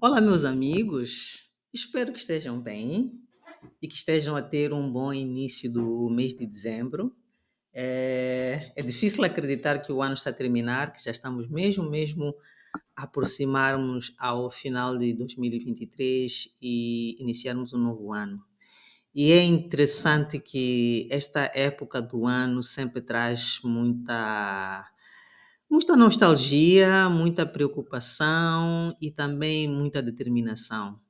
Olá, meus amigos. Espero que estejam bem e que estejam a ter um bom início do mês de dezembro. É, é difícil acreditar que o ano está a terminar, que já estamos mesmo, mesmo aproximarmos ao final de 2023 e iniciarmos um novo ano. E é interessante que esta época do ano sempre traz muita, muita nostalgia, muita preocupação e também muita determinação.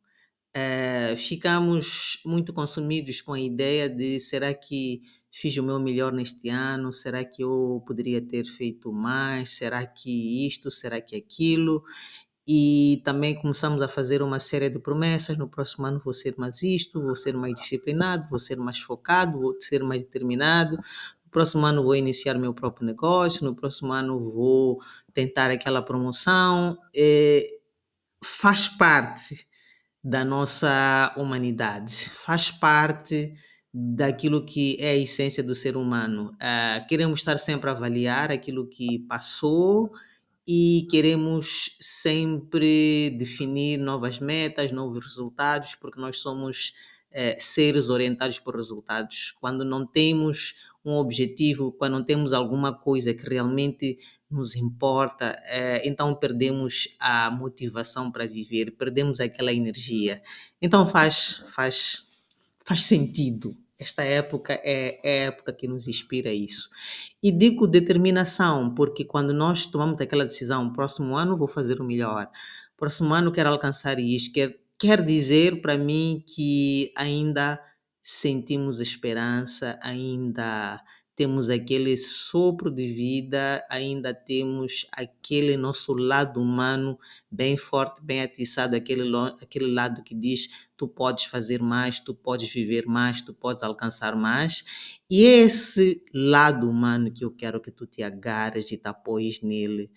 Eh, ficamos muito consumidos com a ideia de será que fiz o meu melhor neste ano? Será que eu poderia ter feito mais? Será que isto? Será que aquilo? e também começamos a fazer uma série de promessas. No próximo ano vou ser mais isto, vou ser mais disciplinado, vou ser mais focado, vou ser mais determinado. No próximo ano vou iniciar meu próprio negócio, no próximo ano vou tentar aquela promoção. É, faz parte da nossa humanidade, faz parte daquilo que é a essência do ser humano. Uh, queremos estar sempre a avaliar aquilo que passou e queremos sempre definir novas metas, novos resultados, porque nós somos seres orientados por resultados. Quando não temos um objetivo, quando não temos alguma coisa que realmente nos importa, é, então perdemos a motivação para viver, perdemos aquela energia. Então faz, faz, faz sentido esta época é, é, a época que nos inspira isso. E digo determinação, porque quando nós tomamos aquela decisão, próximo ano vou fazer o melhor, próximo ano quero alcançar isso, quer, quer dizer para mim que ainda sentimos esperança, ainda temos aquele sopro de vida, ainda temos aquele nosso lado humano bem forte, bem atiçado, aquele, aquele lado que diz tu podes fazer mais, tu podes viver mais, tu podes alcançar mais. E esse lado humano que eu quero que tu te agarres e te apoies nele,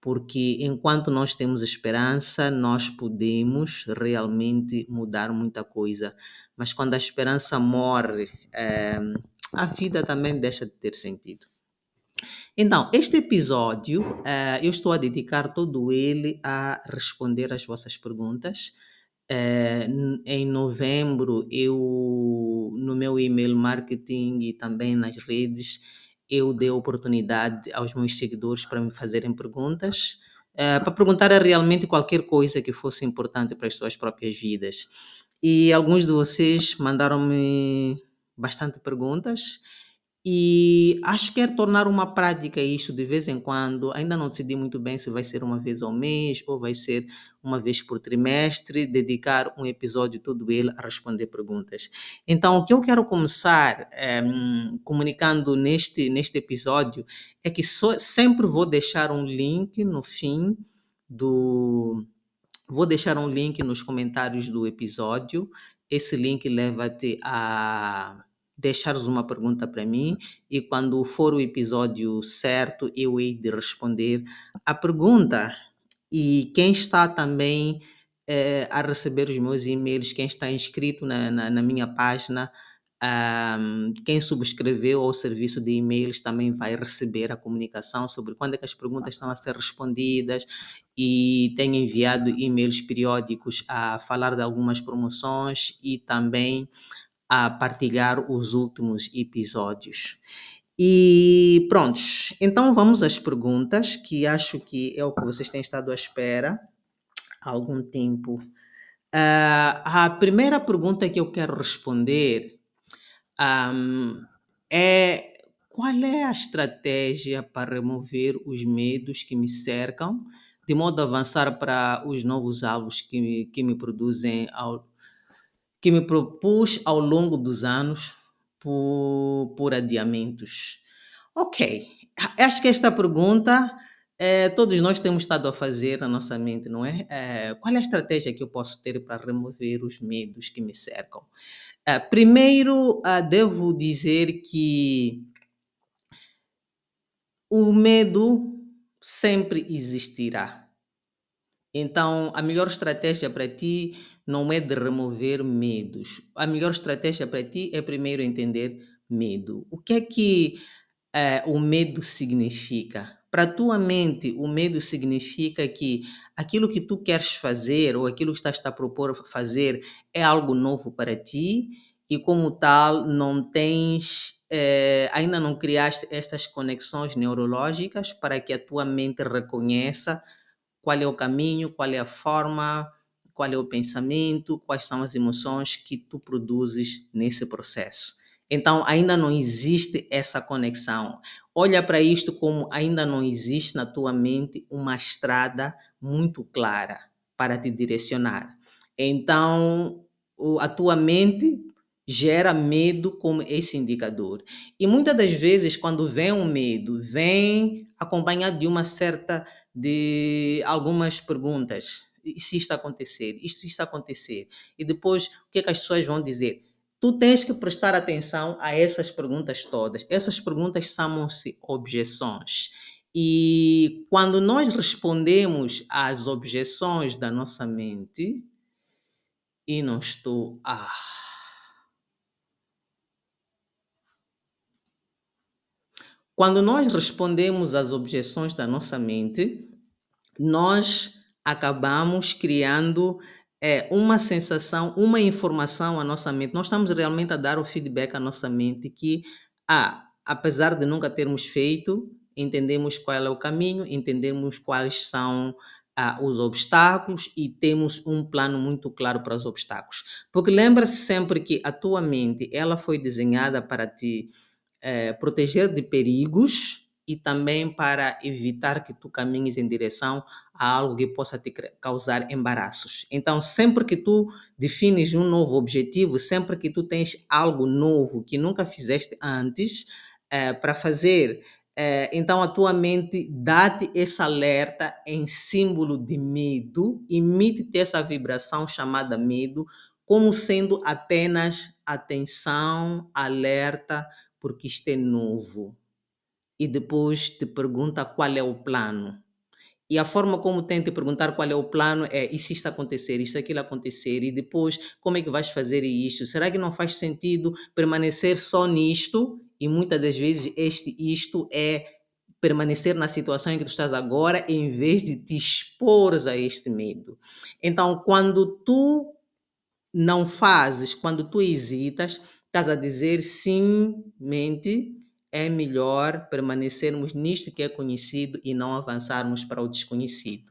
porque enquanto nós temos esperança, nós podemos realmente mudar muita coisa. Mas quando a esperança morre, é, a vida também deixa de ter sentido. Então, este episódio uh, eu estou a dedicar todo ele a responder às vossas perguntas. Uh, em novembro, eu, no meu e-mail marketing e também nas redes, eu dei oportunidade aos meus seguidores para me fazerem perguntas, uh, para perguntar realmente qualquer coisa que fosse importante para as suas próprias vidas. E alguns de vocês mandaram-me bastante perguntas e acho que quero tornar uma prática isso de vez em quando. Ainda não decidi muito bem se vai ser uma vez ao mês ou vai ser uma vez por trimestre, dedicar um episódio todo ele a responder perguntas. Então, o que eu quero começar é, comunicando neste, neste episódio é que sempre vou deixar um link no fim do. Vou deixar um link nos comentários do episódio. Esse link leva-te a deixares uma pergunta para mim e quando for o episódio certo eu hei de responder a pergunta. E quem está também eh, a receber os meus e-mails, quem está inscrito na, na, na minha página, um, quem subscreveu ao serviço de e-mails também vai receber a comunicação sobre quando é que as perguntas estão a ser respondidas e tenho enviado e-mails periódicos a falar de algumas promoções e também a partilhar os últimos episódios. E prontos, então vamos às perguntas, que acho que é o que vocês têm estado à espera há algum tempo. Uh, a primeira pergunta que eu quero responder um, é qual é a estratégia para remover os medos que me cercam, de modo a avançar para os novos alvos que me, que me produzem ao, que me propus ao longo dos anos por, por adiamentos. Ok, acho que esta pergunta é, todos nós temos estado a fazer na nossa mente, não é? é? Qual é a estratégia que eu posso ter para remover os medos que me cercam? É, primeiro, devo dizer que o medo sempre existirá. Então, a melhor estratégia para ti não é de remover medos. A melhor estratégia para ti é primeiro entender medo. O que é que é, o medo significa? Para a tua mente, o medo significa que aquilo que tu queres fazer ou aquilo que estás a propor fazer é algo novo para ti e, como tal, não tens, eh, ainda não criaste estas conexões neurológicas para que a tua mente reconheça qual é o caminho, qual é a forma, qual é o pensamento, quais são as emoções que tu produzes nesse processo. Então, ainda não existe essa conexão. Olha para isto como ainda não existe na tua mente uma estrada muito clara para te direcionar. Então, a tua mente gera medo como esse indicador. E muitas das vezes, quando vem um medo, vem acompanhado de uma certa, de algumas perguntas. E se isto acontecer? Isto, isto acontecer? E depois, o que, é que as pessoas vão dizer? Tu tens que prestar atenção a essas perguntas todas. Essas perguntas chamam-se objeções. E quando nós respondemos às objeções da nossa mente, e não estou. Ah. Quando nós respondemos às objeções da nossa mente, nós acabamos criando é uma sensação, uma informação à nossa mente. Nós estamos realmente a dar o feedback à nossa mente que, ah, apesar de nunca termos feito, entendemos qual é o caminho, entendemos quais são ah, os obstáculos e temos um plano muito claro para os obstáculos. Porque lembra-se sempre que a tua mente ela foi desenhada para te eh, proteger de perigos e também para evitar que tu caminhes em direção a algo que possa te causar embaraços. Então, sempre que tu defines um novo objetivo, sempre que tu tens algo novo que nunca fizeste antes é, para fazer, é, então a tua mente dá-te esse alerta em símbolo de medo, emite-te essa vibração chamada medo, como sendo apenas atenção, alerta, porque isto é novo e depois te pergunta qual é o plano. E a forma como tem te perguntar qual é o plano é e se isto acontecer, isto aquilo acontecer, e depois como é que vais fazer isto? Será que não faz sentido permanecer só nisto? E muitas das vezes este isto é permanecer na situação em que tu estás agora em vez de te expor a este medo. Então, quando tu não fazes, quando tu hesitas, estás a dizer sim, mente, é melhor permanecermos nisto que é conhecido e não avançarmos para o desconhecido.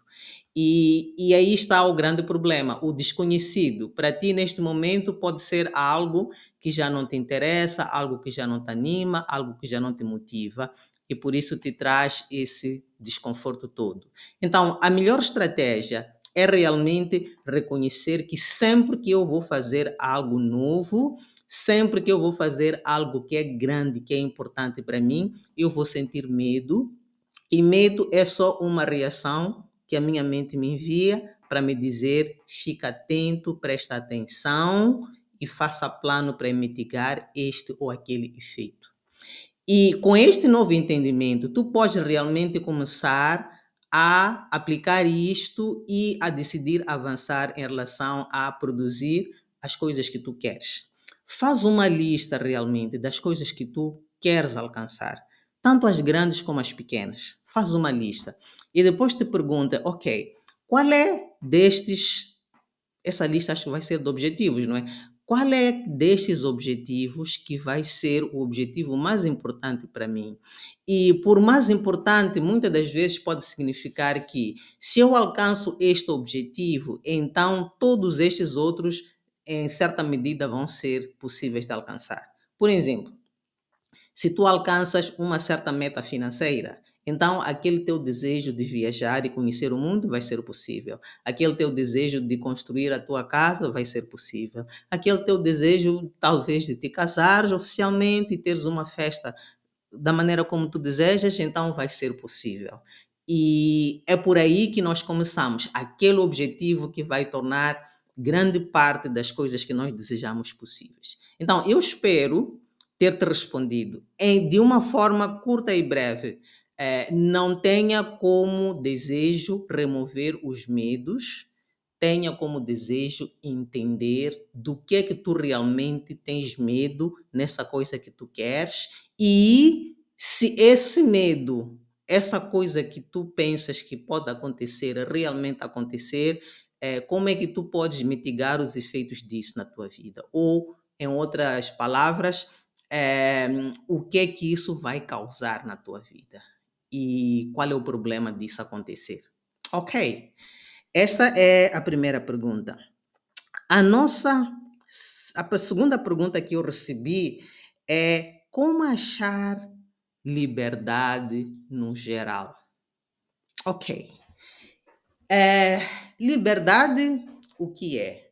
E, e aí está o grande problema. O desconhecido, para ti, neste momento, pode ser algo que já não te interessa, algo que já não te anima, algo que já não te motiva, e por isso te traz esse desconforto todo. Então, a melhor estratégia é realmente reconhecer que sempre que eu vou fazer algo novo, Sempre que eu vou fazer algo que é grande, que é importante para mim, eu vou sentir medo. E medo é só uma reação que a minha mente me envia para me dizer: fica atento, presta atenção e faça plano para mitigar este ou aquele efeito. E com este novo entendimento, tu podes realmente começar a aplicar isto e a decidir avançar em relação a produzir as coisas que tu queres. Faz uma lista realmente das coisas que tu queres alcançar, tanto as grandes como as pequenas. Faz uma lista e depois te pergunta, ok, qual é destes? Essa lista acho que vai ser de objetivos, não é? Qual é destes objetivos que vai ser o objetivo mais importante para mim? E por mais importante, muitas das vezes pode significar que se eu alcanço este objetivo, então todos estes outros em certa medida, vão ser possíveis de alcançar. Por exemplo, se tu alcanças uma certa meta financeira, então aquele teu desejo de viajar e conhecer o mundo vai ser possível. Aquele teu desejo de construir a tua casa vai ser possível. Aquele teu desejo, talvez, de te casares oficialmente e teres uma festa da maneira como tu desejas, então vai ser possível. E é por aí que nós começamos, aquele objetivo que vai tornar grande parte das coisas que nós desejamos possíveis. Então, eu espero ter-te respondido em, de uma forma curta e breve. É, não tenha como desejo remover os medos, tenha como desejo entender do que é que tu realmente tens medo nessa coisa que tu queres e se esse medo, essa coisa que tu pensas que pode acontecer, realmente acontecer, é, como é que tu podes mitigar os efeitos disso na tua vida? Ou, em outras palavras, é, o que é que isso vai causar na tua vida? E qual é o problema disso acontecer? Ok. Esta é a primeira pergunta. A nossa a segunda pergunta que eu recebi é como achar liberdade no geral. Ok. É, liberdade, o que é?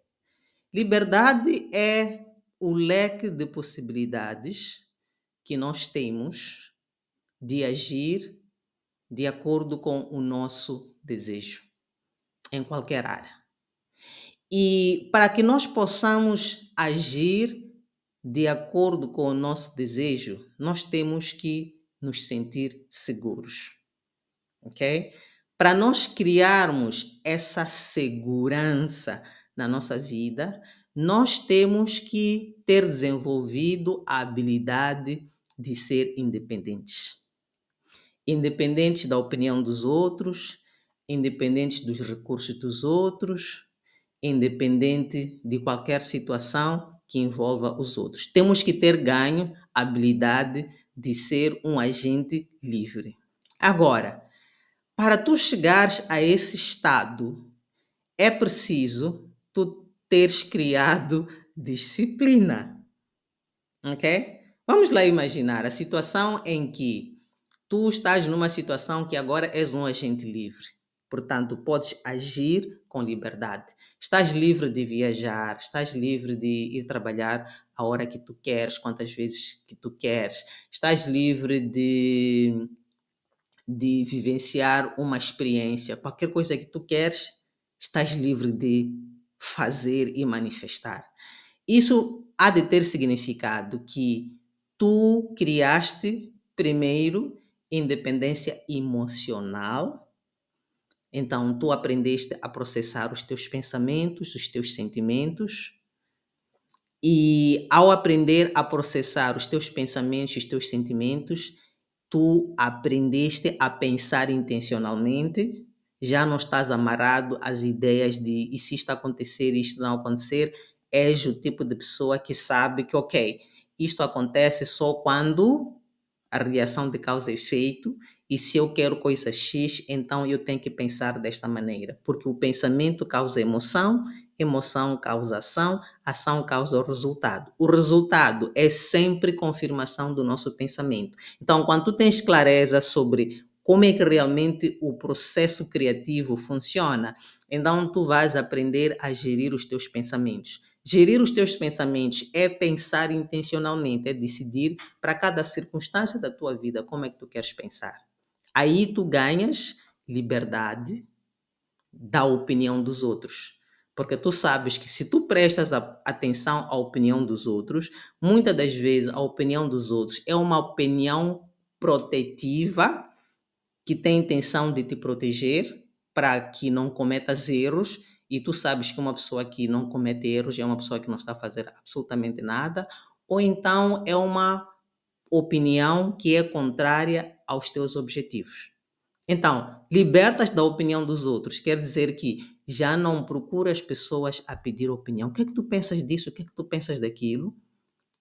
Liberdade é o leque de possibilidades que nós temos de agir de acordo com o nosso desejo, em qualquer área. E para que nós possamos agir de acordo com o nosso desejo, nós temos que nos sentir seguros. Ok? Para nós criarmos essa segurança na nossa vida, nós temos que ter desenvolvido a habilidade de ser independentes. Independentes da opinião dos outros, independentes dos recursos dos outros, independente de qualquer situação que envolva os outros. Temos que ter ganho a habilidade de ser um agente livre. Agora, para tu chegares a esse estado, é preciso tu teres criado disciplina. Ok? Vamos lá imaginar a situação em que tu estás numa situação que agora és um agente livre. Portanto, podes agir com liberdade. Estás livre de viajar, estás livre de ir trabalhar a hora que tu queres, quantas vezes que tu queres. Estás livre de de vivenciar uma experiência, qualquer coisa que tu queres, estás livre de fazer e manifestar. Isso há de ter significado que tu criaste primeiro independência emocional. Então, tu aprendeste a processar os teus pensamentos, os teus sentimentos. E ao aprender a processar os teus pensamentos, os teus sentimentos, tu aprendeste a pensar intencionalmente, já não estás amarrado às ideias de e se isto acontecer, isto não acontecer, és o tipo de pessoa que sabe que, ok, isto acontece só quando a reação de causa e efeito, e se eu quero coisa X, então eu tenho que pensar desta maneira, porque o pensamento causa emoção Emoção causa ação, ação causa o resultado. O resultado é sempre confirmação do nosso pensamento. Então, quando tu tens clareza sobre como é que realmente o processo criativo funciona, então tu vais aprender a gerir os teus pensamentos. Gerir os teus pensamentos é pensar intencionalmente, é decidir para cada circunstância da tua vida como é que tu queres pensar. Aí tu ganhas liberdade da opinião dos outros. Porque tu sabes que se tu prestas atenção à opinião dos outros, muitas das vezes a opinião dos outros é uma opinião protetiva que tem intenção de te proteger para que não cometas erros e tu sabes que uma pessoa que não comete erros é uma pessoa que não está a fazer absolutamente nada, ou então é uma opinião que é contrária aos teus objetivos. Então, libertas da opinião dos outros, quer dizer que já não procuras pessoas a pedir opinião. O que é que tu pensas disso? O que é que tu pensas daquilo?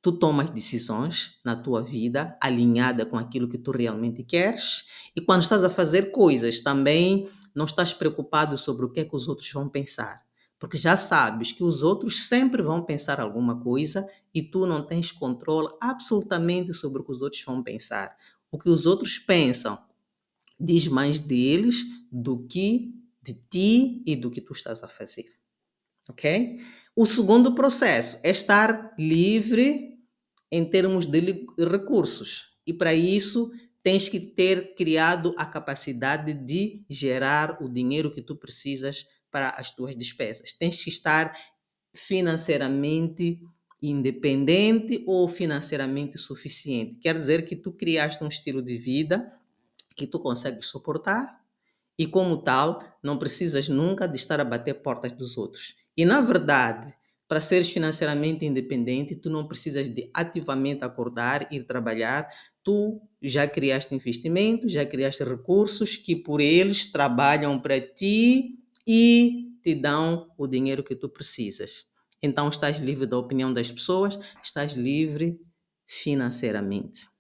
Tu tomas decisões na tua vida alinhada com aquilo que tu realmente queres. E quando estás a fazer coisas, também não estás preocupado sobre o que é que os outros vão pensar. Porque já sabes que os outros sempre vão pensar alguma coisa e tu não tens controle absolutamente sobre o que os outros vão pensar. O que os outros pensam diz mais deles do que de ti e do que tu estás a fazer. Ok? O segundo processo é estar livre em termos de recursos. E para isso, tens que ter criado a capacidade de gerar o dinheiro que tu precisas para as tuas despesas. Tens que estar financeiramente independente ou financeiramente suficiente. Quer dizer que tu criaste um estilo de vida que tu consegues suportar e, como tal, não precisas nunca de estar a bater portas dos outros. E, na verdade, para seres financeiramente independente, tu não precisas de ativamente acordar, ir trabalhar. Tu já criaste investimento, já criaste recursos que por eles trabalham para ti e te dão o dinheiro que tu precisas. Então estás livre da opinião das pessoas, estás livre financeiramente.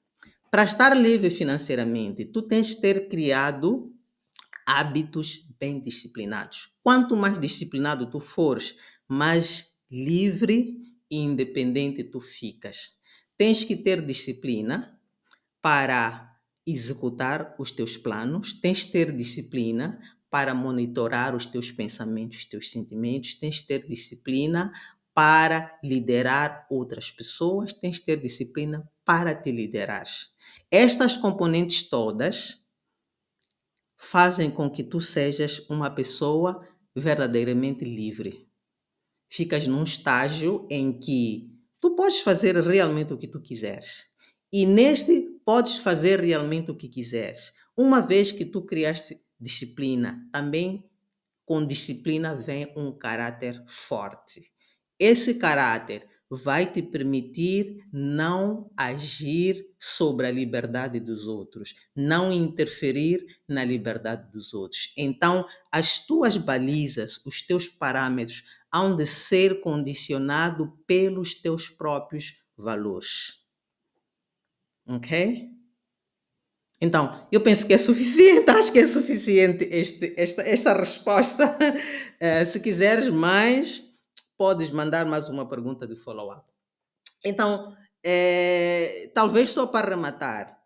Para estar livre financeiramente, tu tens de ter criado hábitos bem disciplinados. Quanto mais disciplinado tu fores, mais livre e independente tu ficas. Tens que ter disciplina para executar os teus planos, tens que ter disciplina para monitorar os teus pensamentos, os teus sentimentos, tens que ter disciplina para liderar outras pessoas, tens que ter disciplina para te liderar. Estas componentes todas fazem com que tu sejas uma pessoa verdadeiramente livre. Ficas num estágio em que tu podes fazer realmente o que tu quiseres. E neste podes fazer realmente o que quiseres. Uma vez que tu criaste disciplina, também com disciplina vem um caráter forte. Esse caráter vai te permitir não agir sobre a liberdade dos outros, não interferir na liberdade dos outros. Então, as tuas balizas, os teus parâmetros, hão de ser condicionados pelos teus próprios valores. Ok? Então, eu penso que é suficiente, acho que é suficiente este, esta, esta resposta. Uh, se quiseres mais, podes mandar mais uma pergunta de follow-up. Então, é, talvez só para rematar,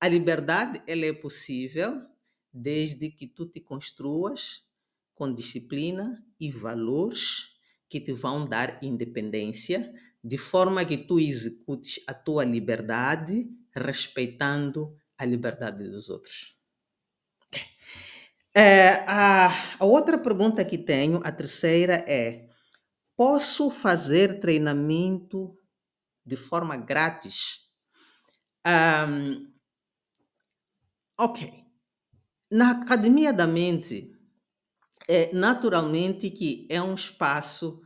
a liberdade ela é possível desde que tu te construas com disciplina e valores que te vão dar independência, de forma que tu executes a tua liberdade respeitando a liberdade dos outros. É, a, a outra pergunta que tenho, a terceira é: Posso fazer treinamento de forma grátis? Um, ok. Na Academia da Mente, é naturalmente que é um espaço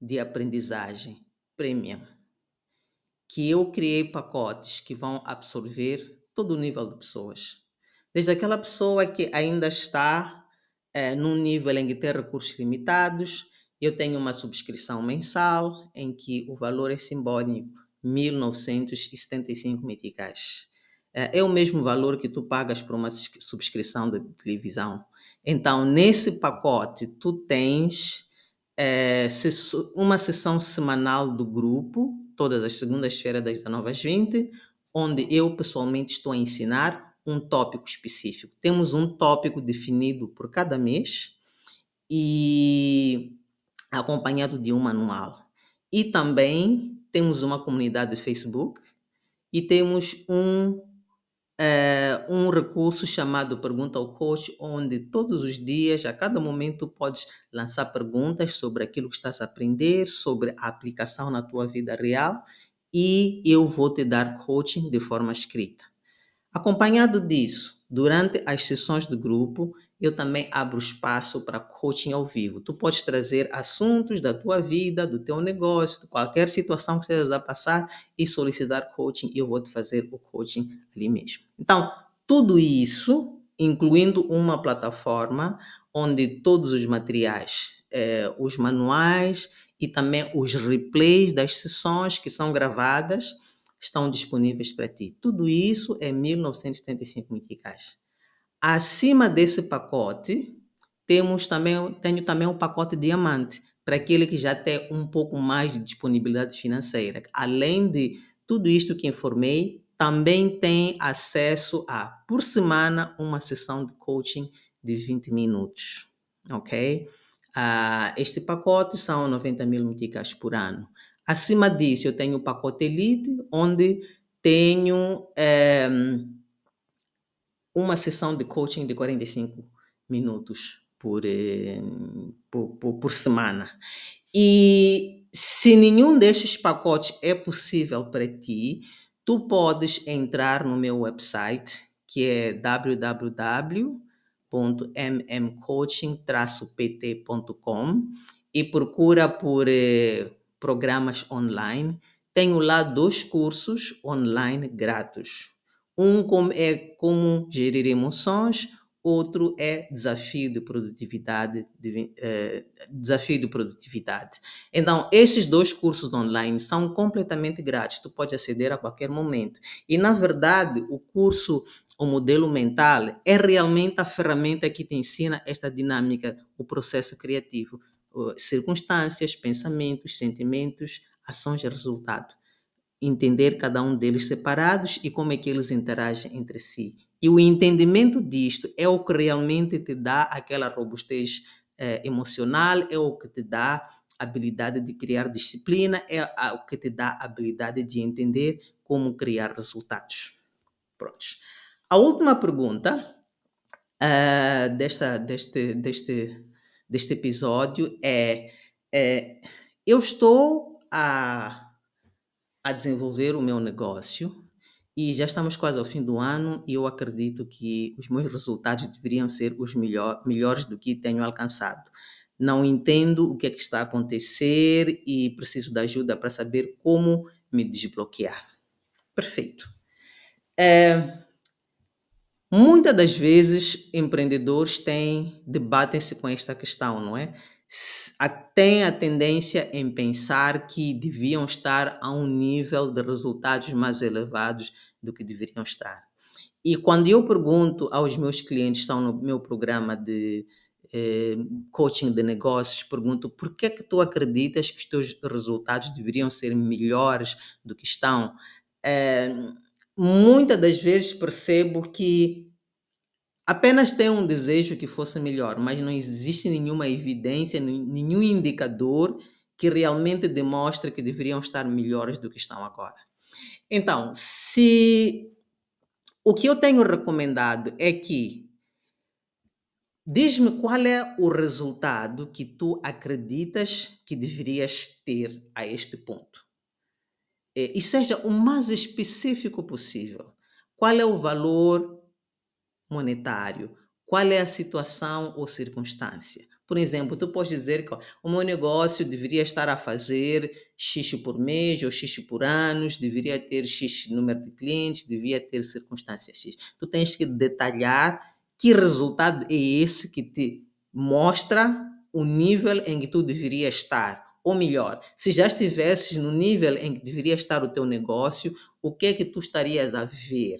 de aprendizagem premium, que eu criei pacotes que vão absorver todo o nível de pessoas. Desde aquela pessoa que ainda está é, num nível em que tem recursos limitados, eu tenho uma subscrição mensal em que o valor é simbólico, 1975 meticais. É, é o mesmo valor que tu pagas por uma subscrição de televisão. Então, nesse pacote, tu tens é, uma sessão semanal do grupo, todas as segundas-feiras das 19 às 20, onde eu pessoalmente estou a ensinar um tópico específico. Temos um tópico definido por cada mês e acompanhado de um manual. E também temos uma comunidade de Facebook e temos um, é, um recurso chamado Pergunta ao Coach, onde todos os dias, a cada momento, podes lançar perguntas sobre aquilo que estás a aprender, sobre a aplicação na tua vida real e eu vou te dar coaching de forma escrita. Acompanhado disso, durante as sessões de grupo, eu também abro espaço para coaching ao vivo. Tu podes trazer assuntos da tua vida, do teu negócio, de qualquer situação que estejas a passar e solicitar coaching e eu vou te fazer o coaching ali mesmo. Então, tudo isso, incluindo uma plataforma onde todos os materiais, eh, os manuais e também os replays das sessões que são gravadas estão disponíveis para ti. Tudo isso é 1975 meticais. Acima desse pacote, temos também, tenho também o um pacote diamante, para aquele que já tem um pouco mais de disponibilidade financeira. Além de tudo isto que informei, também tem acesso a, por semana, uma sessão de coaching de 20 minutos. Ok? Uh, este pacote são 90 mil meticais por ano. Acima disso, eu tenho o pacote Elite, onde tenho é, uma sessão de coaching de 45 minutos por, é, por, por, por semana. E se nenhum destes pacotes é possível para ti, tu podes entrar no meu website, que é www.mmcoaching-pt.com e procura por eh, programas online. Tenho lá dois cursos online grátis. Um é como gerir emoções, outro é desafio de produtividade, de, eh, desafio de produtividade. Então, esses dois cursos online são completamente grátis, tu pode aceder a qualquer momento. E, na verdade, o curso, o modelo mental, é realmente a ferramenta que te ensina esta dinâmica, o processo criativo, circunstâncias, pensamentos, sentimentos, ações e resultado. Entender cada um deles separados e como é que eles interagem entre si e o entendimento disto é o que realmente te dá aquela robustez eh, emocional, é o que te dá habilidade de criar disciplina, é o que te dá habilidade de entender como criar resultados. Prontos. A última pergunta uh, desta, deste, deste, deste episódio é, é: eu estou a, a desenvolver o meu negócio e já estamos quase ao fim do ano e eu acredito que os meus resultados deveriam ser os melhor, melhores do que tenho alcançado. Não entendo o que é que está a acontecer e preciso de ajuda para saber como me desbloquear. Perfeito. É, muitas das vezes empreendedores têm debatem-se com esta questão, não é? Tem a tendência em pensar que deviam estar a um nível de resultados mais elevados do que deveriam estar. E quando eu pergunto aos meus clientes que estão no meu programa de eh, coaching de negócios, pergunto por que é que tu acreditas que os teus resultados deveriam ser melhores do que estão? Eh, muitas das vezes percebo que apenas têm um desejo que fosse melhor, mas não existe nenhuma evidência, nenhum indicador que realmente demonstre que deveriam estar melhores do que estão agora. Então, se o que eu tenho recomendado é que diz-me qual é o resultado que tu acreditas que deverias ter a este ponto. E seja o mais específico possível. Qual é o valor monetário? Qual é a situação ou circunstância? Por exemplo, tu podes dizer que o meu negócio deveria estar a fazer X por mês ou X por anos, deveria ter X número de clientes, devia ter circunstância X. Tu tens que detalhar que resultado é esse que te mostra o nível em que tu deveria estar. Ou melhor, se já estivesses no nível em que deveria estar o teu negócio, o que é que tu estarias a ver?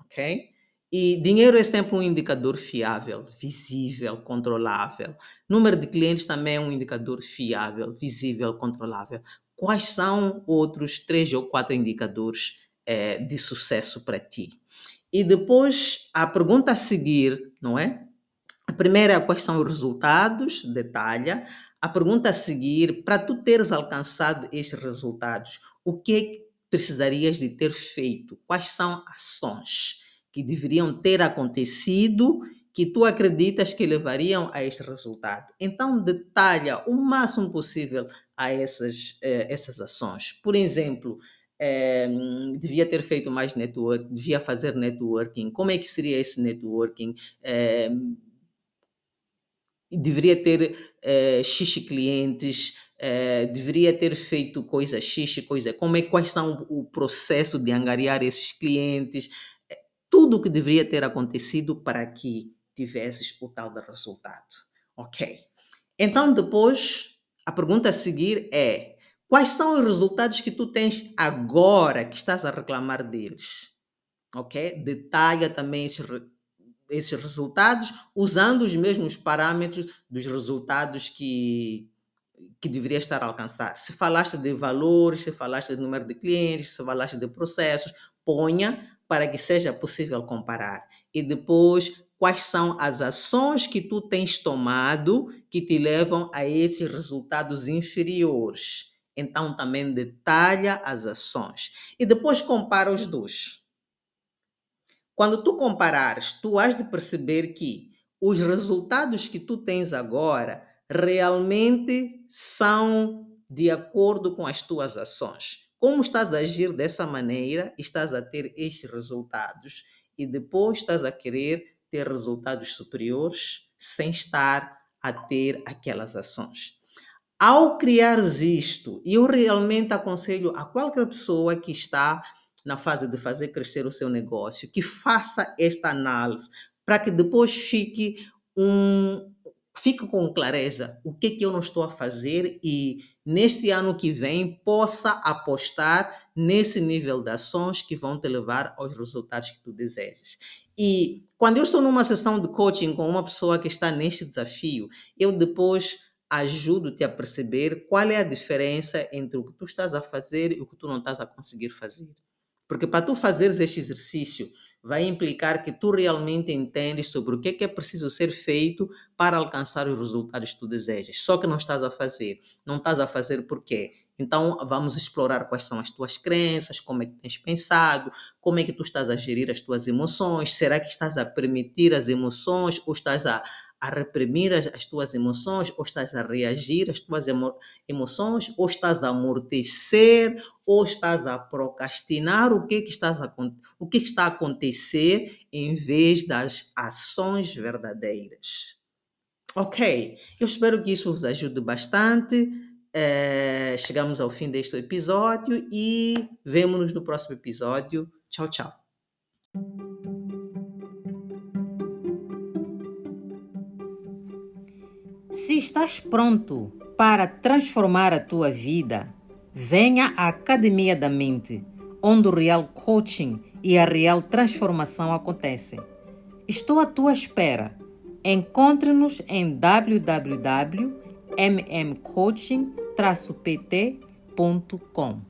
Ok? E dinheiro é sempre um indicador fiável, visível, controlável. Número de clientes também é um indicador fiável, visível, controlável. Quais são outros três ou quatro indicadores é, de sucesso para ti? E depois a pergunta a seguir, não é? A primeira é quais são os resultados, detalha. A pergunta a seguir, para tu teres alcançado estes resultados, o que é que precisarias de ter feito? Quais são ações? Que deveriam ter acontecido que tu acreditas que levariam a este resultado. Então, detalha o máximo possível a essas, eh, essas ações. Por exemplo, eh, devia ter feito mais network, devia fazer networking. Como é que seria esse networking? Eh, deveria ter eh, X clientes, eh, deveria ter feito coisa X, coisa. Como é, quais são o processo de angariar esses clientes? Tudo o que deveria ter acontecido para que tivesses o tal de resultado. Ok? Então, depois, a pergunta a seguir é: quais são os resultados que tu tens agora que estás a reclamar deles? Ok? Detalha também esses, esses resultados usando os mesmos parâmetros dos resultados que, que deveria estar a alcançar. Se falaste de valores, se falaste de número de clientes, se falaste de processos, ponha para que seja possível comparar. E depois, quais são as ações que tu tens tomado que te levam a esses resultados inferiores? Então também detalha as ações e depois compara os dois. Quando tu comparares, tu has de perceber que os resultados que tu tens agora realmente são de acordo com as tuas ações. Como estás a agir dessa maneira, estás a ter estes resultados e depois estás a querer ter resultados superiores sem estar a ter aquelas ações. Ao criares isto, eu realmente aconselho a qualquer pessoa que está na fase de fazer crescer o seu negócio que faça esta análise para que depois fique um fique com clareza o que que eu não estou a fazer e neste ano que vem possa apostar nesse nível de ações que vão te levar aos resultados que tu desejas. E quando eu estou numa sessão de coaching com uma pessoa que está neste desafio, eu depois ajudo-te a perceber qual é a diferença entre o que tu estás a fazer e o que tu não estás a conseguir fazer. Porque para tu fazeres este exercício, vai implicar que tu realmente entendes sobre o que é, que é preciso ser feito para alcançar os resultados que tu desejas. Só que não estás a fazer. Não estás a fazer por quê? Então, vamos explorar quais são as tuas crenças, como é que tens pensado, como é que tu estás a gerir as tuas emoções, será que estás a permitir as emoções ou estás a, a reprimir as, as, tuas emoções, ou estás a reagir às tuas emo, emoções, ou estás a amortecer, ou estás a procrastinar o que, que, estás a, o que, que está a acontecer em vez das ações verdadeiras. Ok, eu espero que isso vos ajude bastante. É, chegamos ao fim deste episódio e vemo-nos no próximo episódio. Tchau, tchau. Estás pronto para transformar a tua vida, venha à Academia da Mente, onde o real coaching e a real transformação acontecem. Estou à tua espera. Encontre-nos em www.mmcoaching.pt.com.